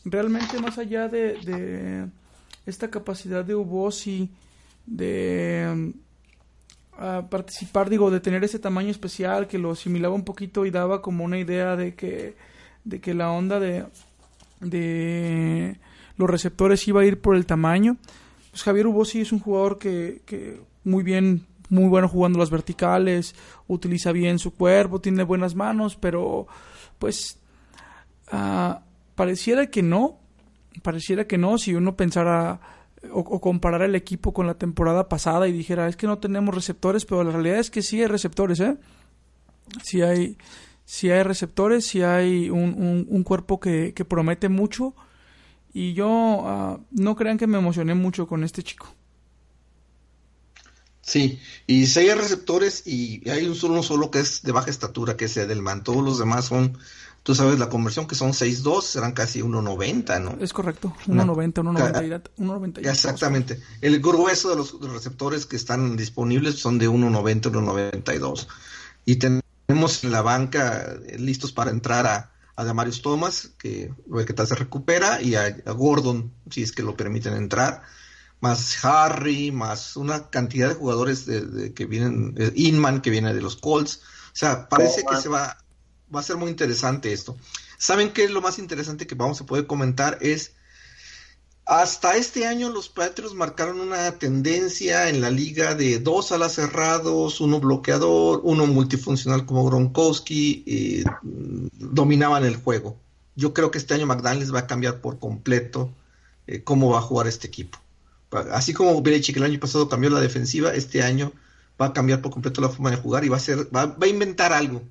S1: realmente más allá de, de esta capacidad de Ubosi de mm, participar, digo, de tener ese tamaño especial que lo asimilaba un poquito y daba como una idea de que, de que la onda de... de los receptores iba a ir por el tamaño. Pues Javier Ubosi es un jugador que, que muy bien, muy bueno jugando las verticales, utiliza bien su cuerpo, tiene buenas manos, pero pues uh, pareciera que no, pareciera que no, si uno pensara o, o, comparara el equipo con la temporada pasada y dijera, es que no tenemos receptores, pero la realidad es que sí hay receptores, ¿eh? Sí hay, sí hay receptores, sí hay un, un, cuerpo que, que promete mucho y yo ah, no crean que me emocioné mucho con este chico.
S2: Sí, y si hay receptores y hay un solo, solo que es de baja estatura, que es Edelman. Todos los demás son, tú sabes, la conversión que son 6'2, serán casi 1.90, ¿no?
S1: Es correcto, 1.90, 1.90.
S2: Exactamente. El grueso de los receptores que están disponibles son de 1.90, 1.92. Y tenemos en la banca eh, listos para entrar a, a Damarius Thomas, que ver qué tal se recupera, y a, Gordon, si es que lo permiten entrar, más Harry, más una cantidad de jugadores de, que vienen, eh, Inman, que viene de los Colts. O sea, parece que se va, va a ser muy interesante esto. ¿Saben qué es lo más interesante que vamos a poder comentar? Es hasta este año los Patriots marcaron una tendencia en la liga de dos alas cerrados, uno bloqueador, uno multifuncional como Gronkowski, mm, dominaban el juego. Yo creo que este año McDaniels va a cambiar por completo eh, cómo va a jugar este equipo. Así como Belichick el año pasado cambió la defensiva, este año va a cambiar por completo la forma de jugar y va a ser, va, a inventar algo,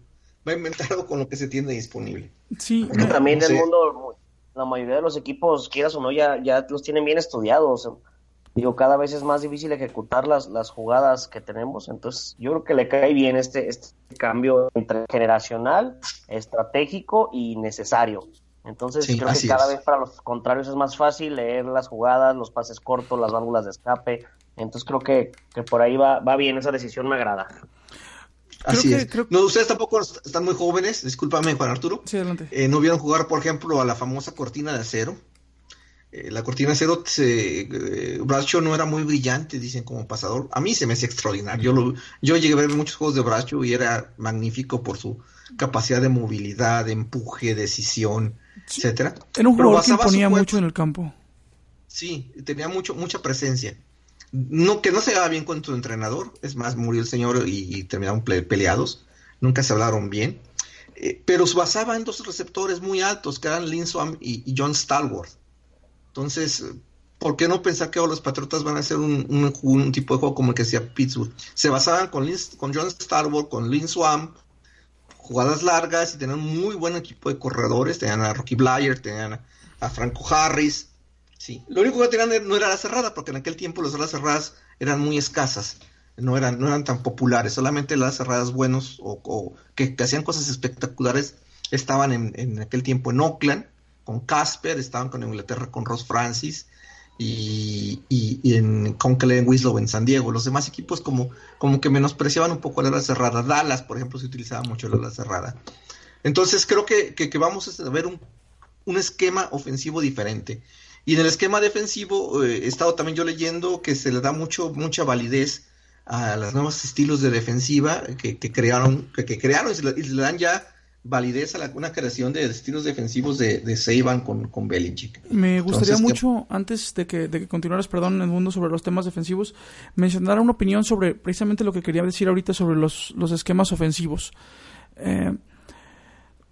S2: va a inventar algo con lo que se tiene disponible.
S1: Sí,
S3: también el mundo la mayoría de los equipos, quieras o no, ya, ya los tienen bien estudiados. Digo, cada vez es más difícil ejecutar las, las jugadas que tenemos. Entonces, yo creo que le cae bien este, este cambio entre generacional, estratégico y necesario. Entonces, creo que cada vez para los contrarios es más fácil leer las jugadas, los pases cortos, las válvulas de escape. Entonces, creo que, que por ahí va, va bien esa decisión, me agrada.
S2: Así es. No, ustedes tampoco están muy jóvenes, discúlpame Juan Arturo.
S1: Sí, adelante.
S2: Eh, no vieron jugar, por ejemplo, a la famosa cortina de acero. Eh, la cortina de acero, se, eh, Bradshaw no era muy brillante, dicen, como pasador. A mí se me hacía extraordinario. Yo, lo, yo llegué a ver muchos juegos de Bradshaw y era magnífico por su capacidad de movilidad, de empuje, decisión, etcétera.
S1: Era un jugador que imponía mucho en el campo.
S2: Sí, tenía mucho, mucha presencia no que no se llevaba bien con su entrenador, es más, murió el señor y, terminaron peleados, nunca se hablaron bien, eh, pero se basaba en dos receptores muy altos, que eran Lynn Swam y, John Stalwart. Entonces, ¿por qué no pensar que ahora los Patriotas van a hacer un, tipo de juego como el que hacía Pittsburgh? Se basaban con, con John Stalwart, con Lynn Swam, jugadas largas y tenían un muy buen equipo de corredores, tenían a Rocky Blyer, tenían a Franco Harris, Sí, lo único que tenían no era la cerrada, porque en aquel tiempo las alas cerradas eran muy escasas, no eran, no eran tan populares, solamente las cerradas buenos o, que, hacían cosas espectaculares estaban en, aquel tiempo en Oakland, con Casper, estaban con Inglaterra con Ross Francis y, y, en, con Kellen Winslow en San Diego. Los demás equipos como, como que menospreciaban un poco la ala cerrada. Dallas, por ejemplo, se utilizaba mucho la ala cerrada. Entonces creo que, que, que vamos a ver un un esquema ofensivo diferente. Y en el esquema defensivo eh, he estado también yo leyendo que se le da mucho, mucha validez a los nuevos estilos de defensiva que, crearon, que, crearon y se, le, dan ya validez a la, una creación de estilos defensivos de, de Seiban con, con Belichick.
S1: Me gustaría mucho, antes de que, de que continuaras, perdón, en el mundo sobre los temas defensivos, mencionar una opinión sobre precisamente lo que quería decir ahorita sobre los, los esquemas ofensivos. Eh,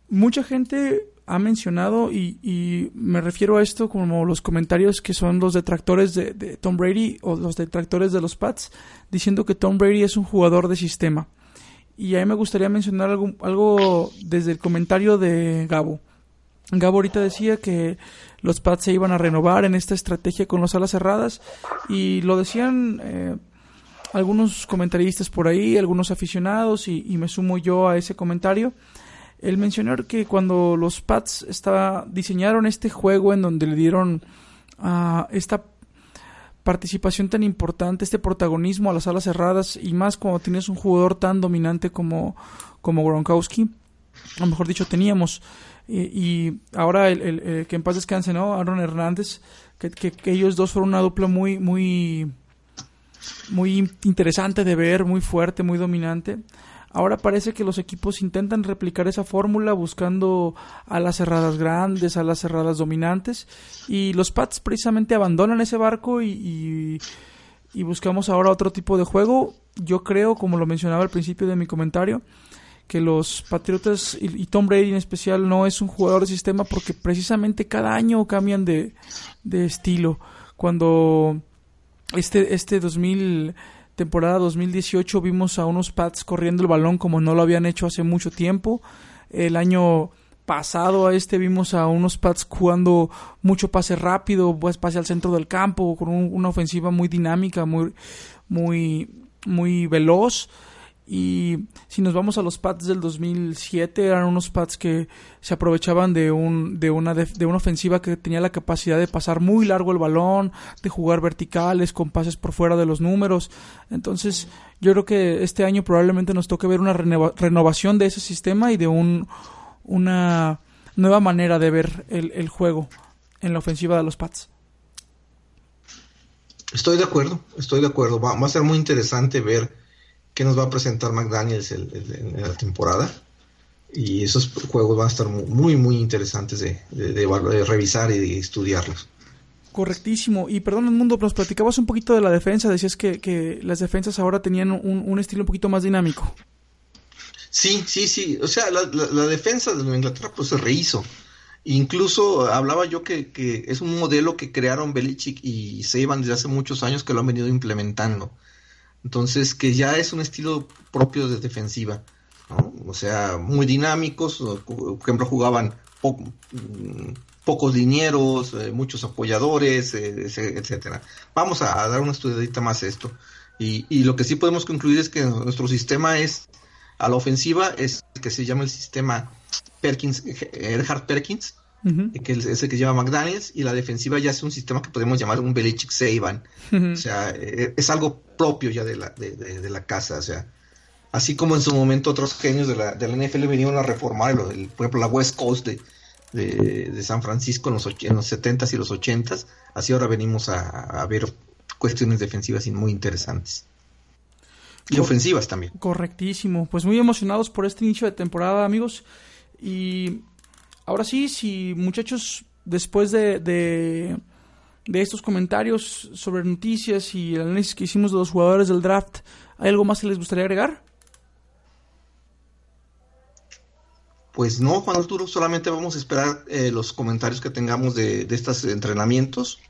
S1: mucha gente ha mencionado, y, me refiero a esto como los comentarios que son los detractores de, Tom Brady o los detractores de los Pats, diciendo que Tom Brady es un jugador de sistema. Y a mí me gustaría mencionar algo, algo desde el comentario de Gabo. Gabo ahorita decía que los Pats se iban a renovar en esta estrategia con las alas cerradas y lo decían eh, algunos comentaristas por ahí, algunos aficionados y, y me sumo yo a ese comentario el mencionar que cuando los Pats diseñaron este juego en donde le dieron uh, esta participación tan importante, este protagonismo a las alas cerradas y más cuando tienes un jugador tan dominante como, como Gronkowski, o mejor dicho, teníamos. Y, ahora el, que en paz descanse, ¿no? Aaron Hernández, que, que, ellos dos fueron una dupla muy, muy, muy interesante de ver, muy fuerte, muy dominante. Ahora parece que los equipos intentan replicar esa fórmula buscando a las cerradas grandes, a las cerradas dominantes y los Pats precisamente abandonan ese barco y, buscamos ahora otro tipo de juego. Yo creo, como lo mencionaba al principio de mi comentario, que los Patriotas y, Tom Brady en especial no es un jugador de sistema porque precisamente cada año cambian de, de estilo. Cuando este, este 2000 temporada 2018 vimos a unos Pats corriendo el balón como no lo habían hecho hace mucho tiempo. El año pasado a este vimos a unos Pats jugando mucho pase rápido, pues pase al centro del campo, con una ofensiva muy dinámica, muy, muy, muy veloz. Y si nos vamos a los pads del 2007, eran unos pads que se aprovechaban de, un, de, una, de, una ofensiva que tenía la capacidad de pasar muy largo el balón, de jugar verticales, con pases por fuera de los números. Entonces, yo creo que este año probablemente nos toque ver una renovación de ese sistema y de un, una nueva manera de ver el, el juego en la ofensiva de los pads.
S2: Estoy de acuerdo, estoy de acuerdo. va a ser muy interesante ver que nos va a presentar McDaniels en la temporada. Y esos juegos van a estar muy, muy interesantes de, revisar y de estudiarlos.
S1: Correctísimo. Y perdón, Mundo, nos platicabas un poquito de la defensa. Decías que, las defensas ahora tenían un, estilo un poquito más dinámico.
S2: Sí, sí, sí. O sea, la, defensa de Inglaterra pues se rehizo. Incluso hablaba yo que, que, es un modelo que crearon Belichick y Seiban desde hace muchos años que lo han venido implementando. Entonces, que ya es un estilo propio de defensiva, O sea, muy dinámicos, por ejemplo, jugaban mm, pocos linieros, eh, muchos apoyadores, eh, etcétera. Vamos a, dar una estudiadita más a esto. Y, lo que sí podemos concluir es que nuestro sistema es, a la ofensiva, es que se llama el sistema Perkins, Erhard Perkins, que es el que lleva McDaniels, y la defensiva ya es un sistema que podemos llamar un Belichick Seiban. O sea, eh, es algo propio ya de la, de, la casa. O sea, así como en su momento otros genios de la, de la NFL vinieron a reformar, por ejemplo, la West Coast de, San Francisco en los, en los 70s y los 80s, así ahora venimos a, ver cuestiones defensivas muy interesantes. Y ofensivas también.
S1: Correctísimo. Pues muy emocionados por este inicio de temporada, amigos. Y Ahora sí, si muchachos, después de, de, estos comentarios sobre noticias y el análisis que hicimos de los jugadores del draft, ¿hay algo más que les gustaría agregar?
S2: Pues no, Juan Arturo, solamente vamos a esperar eh, los comentarios que tengamos de, estos entrenamientos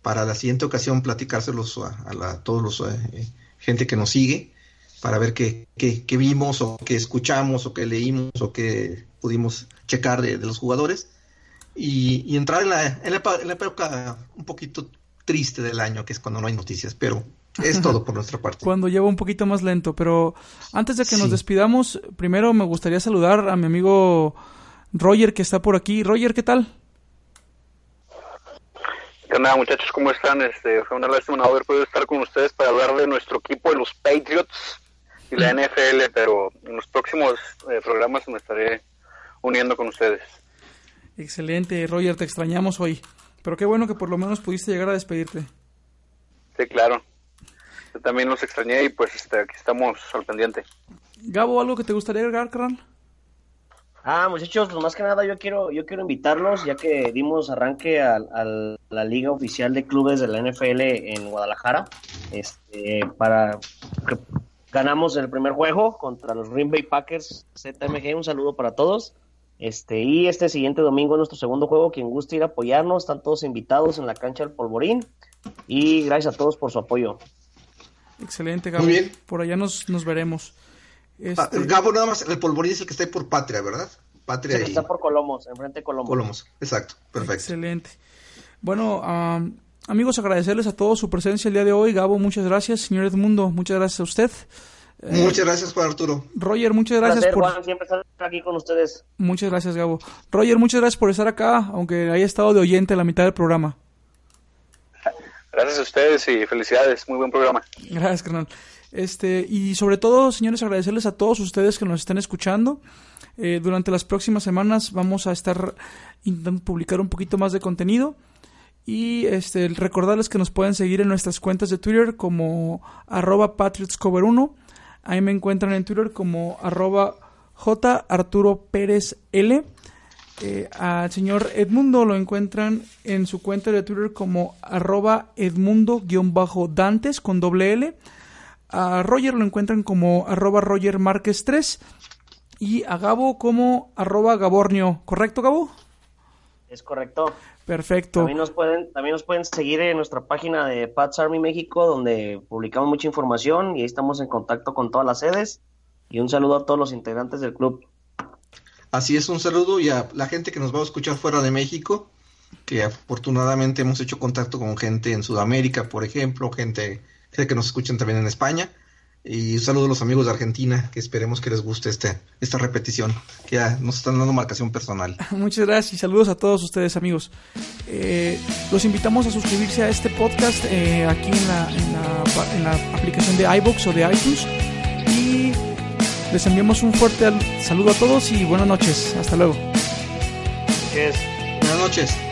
S2: para la siguiente ocasión platicárselos a, todos los eh, gente que nos sigue para ver qué, qué, vimos o qué escuchamos o qué leímos o qué pudimos checar de, los jugadores y, entrar en la, en, la, época un poquito triste del año, que es cuando no hay noticias, pero es todo por nuestra parte.
S1: Cuando lleva un poquito más lento, pero antes de que nos despidamos, primero me gustaría saludar a mi amigo Roger que está por aquí. Roger, ¿qué tal?
S4: ¿Qué onda, muchachos? ¿Cómo están? Este, fue una lástima no haber podido estar con ustedes para hablar de nuestro equipo de los Patriots y la NFL, pero en los próximos eh, programas me estaré uniendo con ustedes.
S1: Excelente, Roger, te extrañamos hoy. Pero qué bueno que por lo menos pudiste llegar a despedirte.
S4: Sí, claro. Yo también los extrañé y pues este, aquí estamos al pendiente.
S1: Gabo, ¿algo que te gustaría agregar, carnal?
S3: Ah, muchachos, pues más que nada yo quiero, yo quiero invitarlos, ya que dimos arranque a, la Liga Oficial de Clubes de la NFL en Guadalajara, este, para que ganamos el primer juego contra los Green Bay Packers ZMG, un saludo para todos. Este, y este siguiente domingo nuestro segundo juego, quien guste ir a apoyarnos, están todos invitados en la cancha del Polvorín. Y gracias a todos por su apoyo.
S1: Excelente, Gabo. Muy bien. Por allá nos, nos veremos.
S2: Ah, este... Gabo, nada más, el polvorín es el que está ahí por Patria, ¿verdad? Patria
S3: sí, Está por Colomos, enfrente de Colomos.
S2: Colomos, exacto, perfecto.
S1: Excelente. Bueno, amigos, agradecerles a todos su presencia el día de hoy. Gabo, muchas gracias. Señor Edmundo, muchas gracias a usted.
S2: Muchas gracias, Juan Arturo.
S1: Roger, muchas gracias
S3: por... Juan, siempre estar aquí con ustedes.
S1: Muchas gracias, Gabo. Roger, muchas gracias por estar acá, aunque haya estado de oyente a la mitad del programa.
S4: Gracias a ustedes y felicidades, muy buen programa.
S1: Gracias, carnal. Este, y sobre todo, señores, agradecerles a todos ustedes que nos estén escuchando. Eh, durante las próximas semanas vamos a estar intentando publicar un poquito más de contenido. Y este, recordarles que nos pueden seguir en nuestras cuentas de Twitter como arroba patriotscover1. Ahí me encuentran en Twitter como arroba J. Arturo Pérez L. Eh, al señor Edmundo lo encuentran en su cuenta de Twitter como arroba Edmundo-Dantes con doble L. A Roger lo encuentran como arroba Roger Márquez 3 y a Gabo como arroba Gabornio. ¿Correcto, Gabo?
S3: Es correcto.
S1: Perfecto.
S3: También nos pueden, también nos pueden seguir en nuestra página de Pats Army México, donde publicamos mucha información y ahí estamos en contacto con todas las sedes. Y un saludo a todos los integrantes del club.
S2: Así es, un saludo y a la gente que nos va a escuchar fuera de México, que afortunadamente hemos hecho contacto con gente en Sudamérica, por ejemplo, gente que nos escuchan también en España. Y un saludo a los amigos de Argentina, que esperemos que les guste este, esta repetición, que ya nos están dando marcación personal.
S1: Muchas gracias y saludos a todos ustedes, amigos. Eh, los invitamos a suscribirse a este podcast eh, aquí en la, en, la, aplicación de iBox o de iTunes. Y les enviamos un fuerte saludo a todos y buenas noches. Hasta luego.
S2: Buenas noches.